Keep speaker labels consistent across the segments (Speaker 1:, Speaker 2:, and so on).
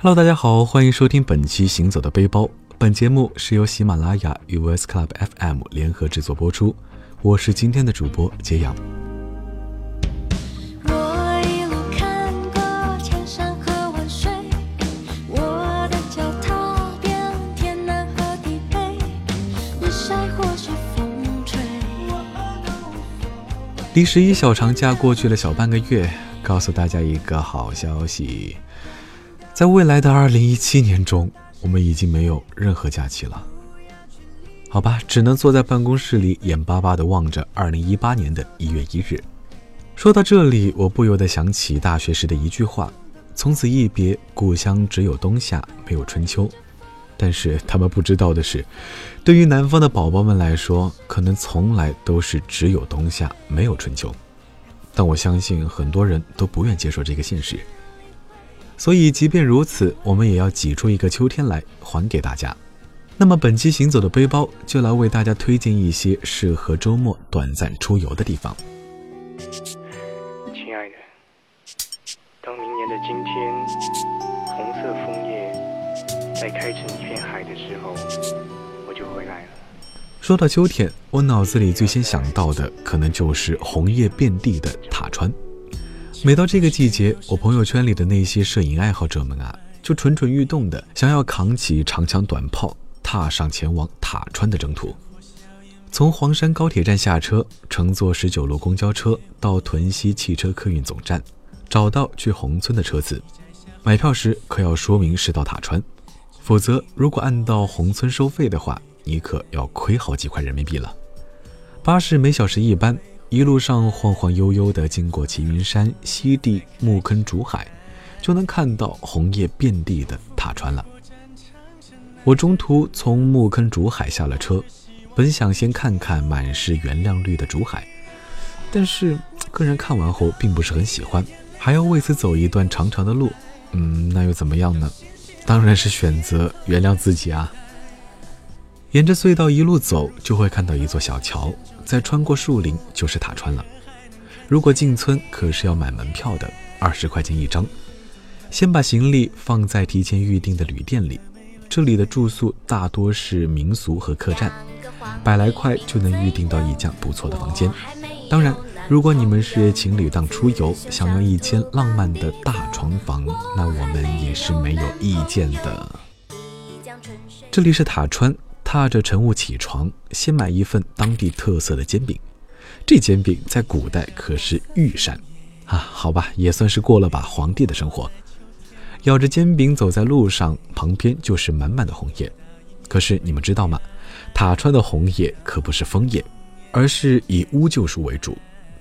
Speaker 1: Hello，大家好，欢迎收听本期《行走的背包》。本节目是由喜马拉雅与 VS Club FM 联合制作播出。我是今天的主播杰阳。
Speaker 2: 我一路看过千山和万水，我的脚踏遍天南和地北，日晒或是风吹。
Speaker 1: 离十一小长假过去了小半个月，告诉大家一个好消息，在未来的二零一七年中，我们已经没有任何假期了。好吧，只能坐在办公室里，眼巴巴地望着二零一八年的一月一日。说到这里，我不由得想起大学时的一句话：“从此一别，故乡只有冬夏，没有春秋。”但是他们不知道的是，对于南方的宝宝们来说，可能从来都是只有冬夏，没有春秋。但我相信很多人都不愿接受这个现实。所以，即便如此，我们也要挤出一个秋天来还给大家。那么本期行走的背包就来为大家推荐一些适合周末短暂出游的地方。
Speaker 3: 亲爱的，当明年的今天，红色枫叶在开成一片海的时候，我就回来了。
Speaker 1: 说到秋天，我脑子里最先想到的可能就是红叶遍地的塔川。每到这个季节，我朋友圈里的那些摄影爱好者们啊，就蠢蠢欲动的想要扛起长枪短炮。踏上前往塔川的征途，从黄山高铁站下车，乘坐十九路公交车到屯溪汽车客运总站，找到去宏村的车子。买票时可要说明是到塔川，否则如果按到宏村收费的话，你可要亏好几块人民币了。巴士每小时一班，一路上晃晃悠悠地经过齐云山、西地、木坑、竹海，就能看到红叶遍地的塔川了。我中途从木坑竹海下了车，本想先看看满是原谅绿的竹海，但是个人看完后并不是很喜欢，还要为此走一段长长的路。嗯，那又怎么样呢？当然是选择原谅自己啊。沿着隧道一路走，就会看到一座小桥，再穿过树林就是塔川了。如果进村，可是要买门票的，二十块钱一张。先把行李放在提前预定的旅店里。这里的住宿大多是民俗和客栈，百来块就能预定到一家不错的房间。当然，如果你们是情侣档出游，想要一间浪漫的大床房，那我们也是没有意见的。这里是塔川，踏着晨雾起床，先买一份当地特色的煎饼。这煎饼在古代可是御膳啊，好吧，也算是过了把皇帝的生活。咬着煎饼走在路上，旁边就是满满的红叶。可是你们知道吗？塔川的红叶可不是枫叶，而是以乌桕树为主，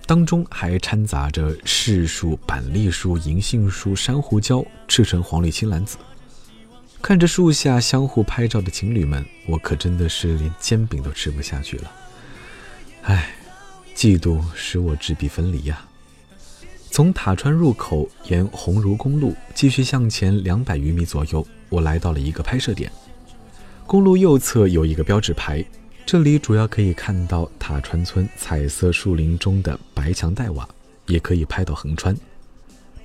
Speaker 1: 当中还掺杂着柿树、板栗树、银杏树、珊瑚礁、赤橙黄绿青蓝紫。看着树下相互拍照的情侣们，我可真的是连煎饼都吃不下去了。唉，嫉妒使我质壁分离呀。从塔川入口沿鸿儒公路继续向前两百余米左右，我来到了一个拍摄点。公路右侧有一个标志牌，这里主要可以看到塔川村彩色树林中的白墙黛瓦，也可以拍到横川。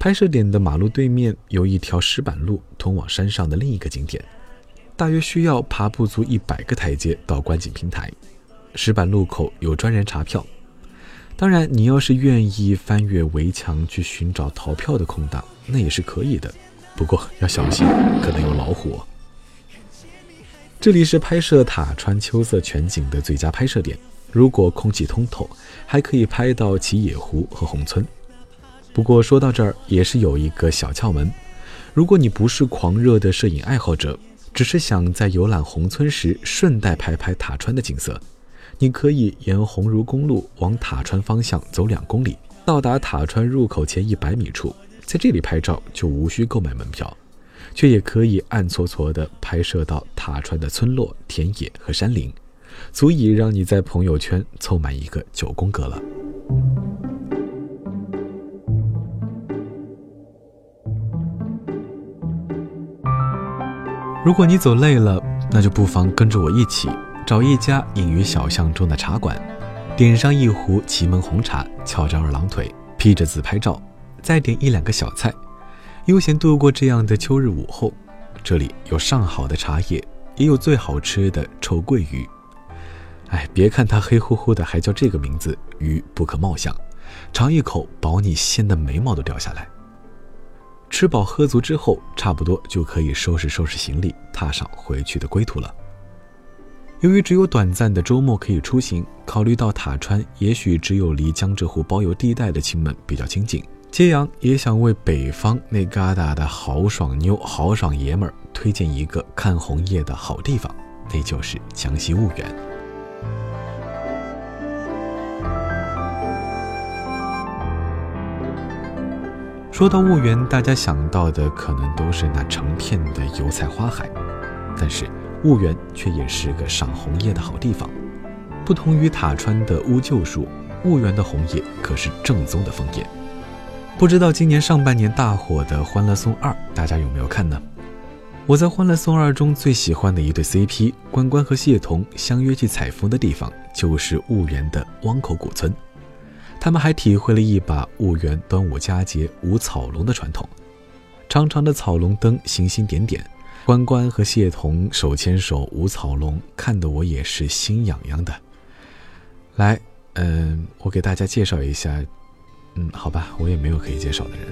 Speaker 1: 拍摄点的马路对面有一条石板路通往山上的另一个景点，大约需要爬不足一百个台阶到观景平台。石板路口有专人查票。当然，你要是愿意翻越围墙去寻找逃票的空档，那也是可以的。不过要小心，可能有老虎。这里是拍摄塔川秋色全景的最佳拍摄点。如果空气通透，还可以拍到齐野湖和宏村。不过说到这儿，也是有一个小窍门：如果你不是狂热的摄影爱好者，只是想在游览宏村时顺带拍拍塔川的景色。你可以沿红如公路往塔川方向走两公里，到达塔川入口前一百米处，在这里拍照就无需购买门票，却也可以暗搓搓地拍摄到塔川的村落、田野和山林，足以让你在朋友圈凑满一个九宫格了。如果你走累了，那就不妨跟着我一起。找一家隐于小巷中的茶馆，点上一壶祁门红茶，翘着二郎腿，披着自拍照，再点一两个小菜。悠闲度过这样的秋日午后。这里有上好的茶叶，也有最好吃的臭鳜鱼。哎，别看它黑乎乎的，还叫这个名字，鱼不可貌相。尝一口，保你鲜的眉毛都掉下来。吃饱喝足之后，差不多就可以收拾收拾行李，踏上回去的归途了。由于只有短暂的周末可以出行，考虑到塔川也许只有离江浙沪包邮地带的亲们比较亲近，揭阳也想为北方那旮瘩的豪爽妞、豪爽爷们儿推荐一个看红叶的好地方，那就是江西婺源。说到婺源，大家想到的可能都是那成片的油菜花海，但是婺源却也是个赏红叶的好地方。不同于塔川的乌桕树，婺源的红叶可是正宗的枫叶。不知道今年上半年大火的《欢乐颂二》，大家有没有看呢？我在《欢乐颂二》中最喜欢的一对 CP，关关和谢童相约去采风的地方，就是婺源的汪口古村。他们还体会了一把婺源端午佳节舞草龙的传统，长长的草龙灯，星星点点，关关和谢童手牵手舞草龙，看得我也是心痒痒的。来，嗯，我给大家介绍一下，嗯，好吧，我也没有可以介绍的
Speaker 4: 人。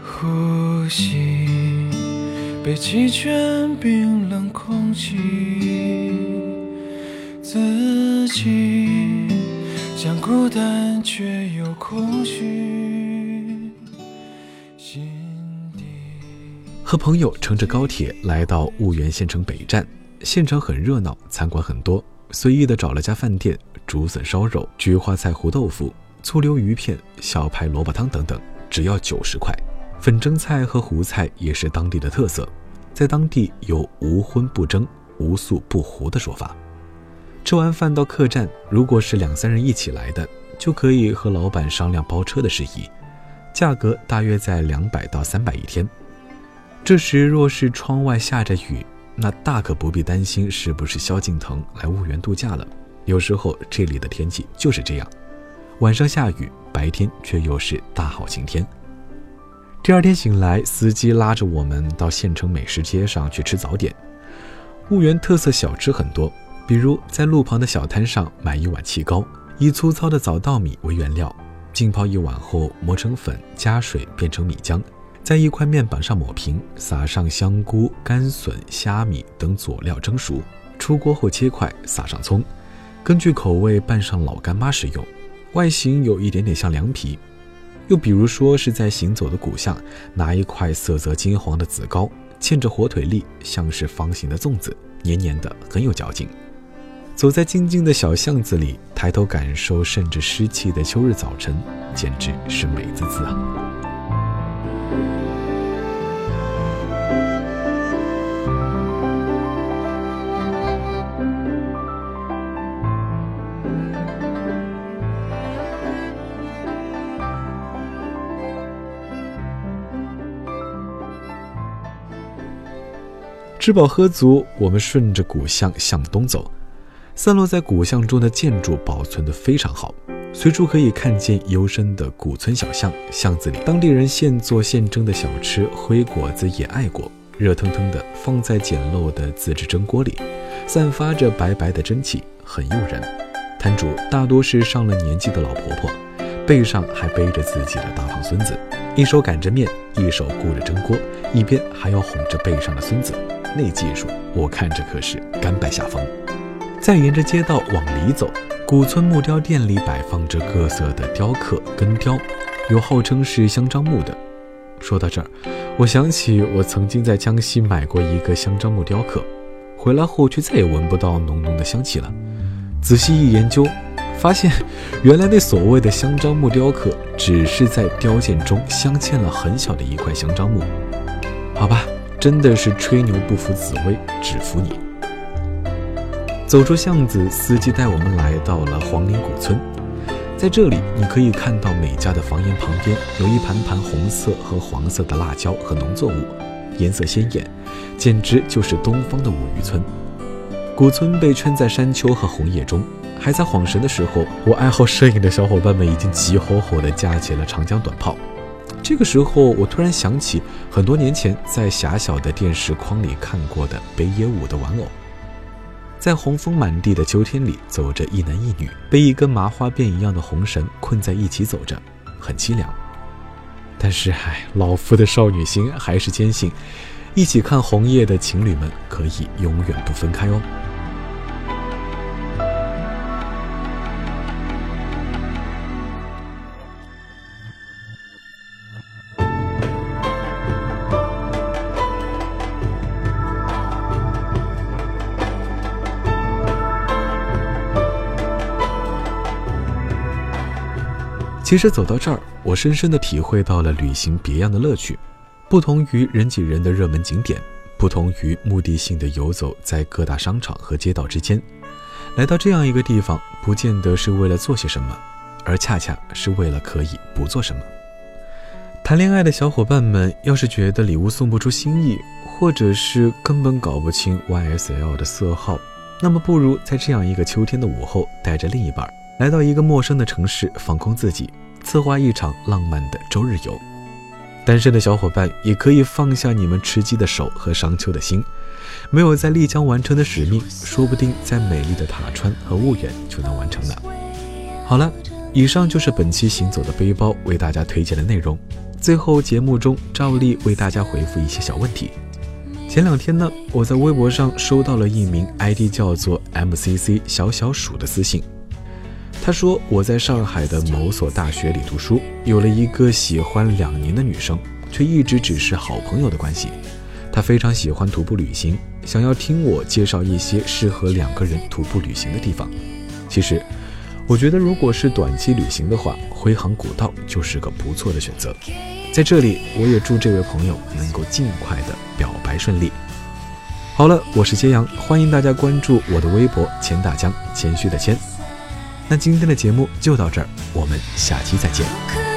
Speaker 4: 呼吸，被弃权冰冷空气。自己像孤单却又空虚。
Speaker 1: 和朋友乘着高铁来到婺源县城北站，县城很热闹，餐馆很多，随意的找了家饭店，竹笋烧肉、菊花菜糊豆腐、醋溜鱼片、小排萝卜汤等等，只要九十块。粉蒸菜和糊菜也是当地的特色，在当地有无荤不蒸、无素不糊的说法。吃完饭到客栈，如果是两三人一起来的，就可以和老板商量包车的事宜，价格大约在两百到三百一天。这时若是窗外下着雨，那大可不必担心是不是萧敬腾来婺源度假了。有时候这里的天气就是这样，晚上下雨，白天却又是大好晴天。第二天醒来，司机拉着我们到县城美食街上去吃早点。婺源特色小吃很多。比如在路旁的小摊上买一碗气糕，以粗糙的早稻米为原料，浸泡一晚后磨成粉，加水变成米浆，在一块面板上抹平，撒上香菇、干笋、虾米等佐料蒸熟，出锅后切块，撒上葱，根据口味拌上老干妈食用。外形有一点点像凉皮。又比如说是在行走的古巷，拿一块色泽金黄的紫糕，嵌着火腿粒，像是方形的粽子，黏黏的，很有嚼劲。走在静静的小巷子里，抬头感受甚至湿气的秋日早晨，简直是美滋滋啊！吃饱喝足，我们顺着古巷向东走。散落在古巷中的建筑保存得非常好，随处可以看见幽深的古村小巷。巷子里，当地人现做现蒸的小吃灰果子、野爱果，热腾腾的放在简陋的自制蒸锅里，散发着白白的蒸汽，很诱人。摊主大多是上了年纪的老婆婆，背上还背着自己的大胖孙子，一手擀着面，一手顾着蒸锅，一边还要哄着背上的孙子，那技术我看着可是甘拜下风。再沿着街道往里走，古村木雕店里摆放着各色的雕刻根雕，有号称是香樟木的。说到这儿，我想起我曾经在江西买过一个香樟木雕刻，回来后却再也闻不到浓浓的香气了。仔细一研究，发现原来那所谓的香樟木雕刻，只是在雕件中镶嵌了很小的一块香樟木。好吧，真的是吹牛不服紫薇，只服你。走出巷子，司机带我们来到了黄陵古村。在这里，你可以看到每家的房檐旁边有一盘盘红色和黄色的辣椒和农作物，颜色鲜艳，简直就是东方的五渔村。古村被圈在山丘和红叶中，还在晃神的时候，我爱好摄影的小伙伴们已经急吼吼地架起了长江短炮。这个时候，我突然想起很多年前在狭小的电视框里看过的北野武的玩偶，在红枫满地的秋天里，走着一男一女，被一根麻花辫一样的红绳困在一起走着，很凄凉。但是，唉，老夫的少女心还是坚信，一起看红叶的情侣们可以永远不分开哦。其实走到这儿，我深深地体会到了旅行别样的乐趣。不同于人挤人的热门景点，不同于目的性的游走在各大商场和街道之间，来到这样一个地方，不见得是为了做些什么，而恰恰是为了可以不做什么。谈恋爱的小伙伴们，要是觉得礼物送不出心意，或者是根本搞不清 YSL 的色号，那么不如在这样一个秋天的午后，带着另一半，来到一个陌生的城市，放空自己。策划一场浪漫的周日游，单身的小伙伴也可以放下你们吃鸡的手和商丘的心，没有在丽江完成的使命，说不定在美丽的塔川和婺源就能完成了。好了，以上就是本期行走的背包为大家推荐的内容。最后节目中照例为大家回复一些小问题。前两天呢，我在微博上收到了一名 ID 叫做 MCC 小小鼠的私信。他说：“我在上海的某所大学里读书，有了一个喜欢两年的女生，却一直只是好朋友的关系。她非常喜欢徒步旅行，想要听我介绍一些适合两个人徒步旅行的地方。其实，我觉得如果是短期旅行的话，徽杭古道就是个不错的选择。在这里，我也祝这位朋友能够尽快的表白顺利。好了，我是揭阳，欢迎大家关注我的微博钱大江，谦虚的谦。”那今天的节目就到这儿，我们下期再见。